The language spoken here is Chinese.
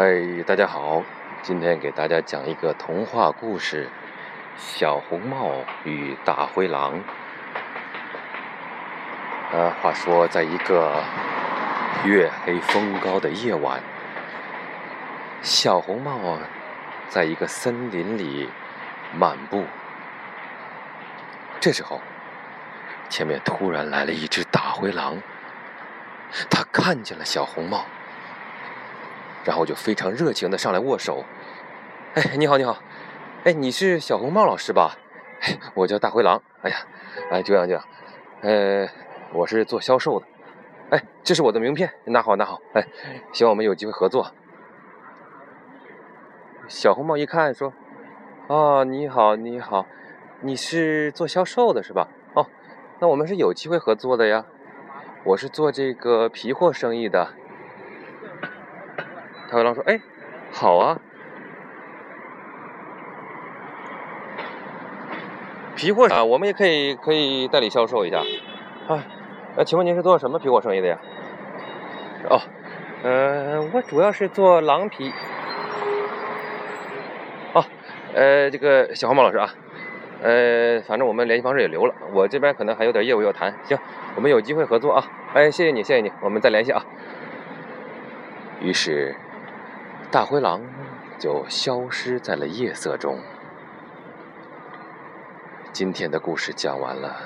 嗨，大家好，今天给大家讲一个童话故事《小红帽与大灰狼》。呃，话说，在一个月黑风高的夜晚，小红帽在一个森林里漫步。这时候，前面突然来了一只大灰狼，他看见了小红帽。然后就非常热情的上来握手，哎，你好，你好，哎，你是小红帽老师吧？哎，我叫大灰狼。哎呀，哎，久仰久仰，呃，我是做销售的。哎，这是我的名片，拿好拿好。哎，希望我们有机会合作。小红帽一看说：“哦，你好，你好，你是做销售的是吧？哦，那我们是有机会合作的呀。我是做这个皮货生意的。”大灰狼说：“哎，好啊，皮货啊，我们也可以可以代理销售一下啊。呃，请问您是做什么皮货生意的呀？哦，呃，我主要是做狼皮。哦，呃，这个小黄毛老师啊，呃，反正我们联系方式也留了，我这边可能还有点业务要谈。行，我们有机会合作啊。哎，谢谢你，谢谢你，我们再联系啊。于是。”大灰狼就消失在了夜色中。今天的故事讲完了。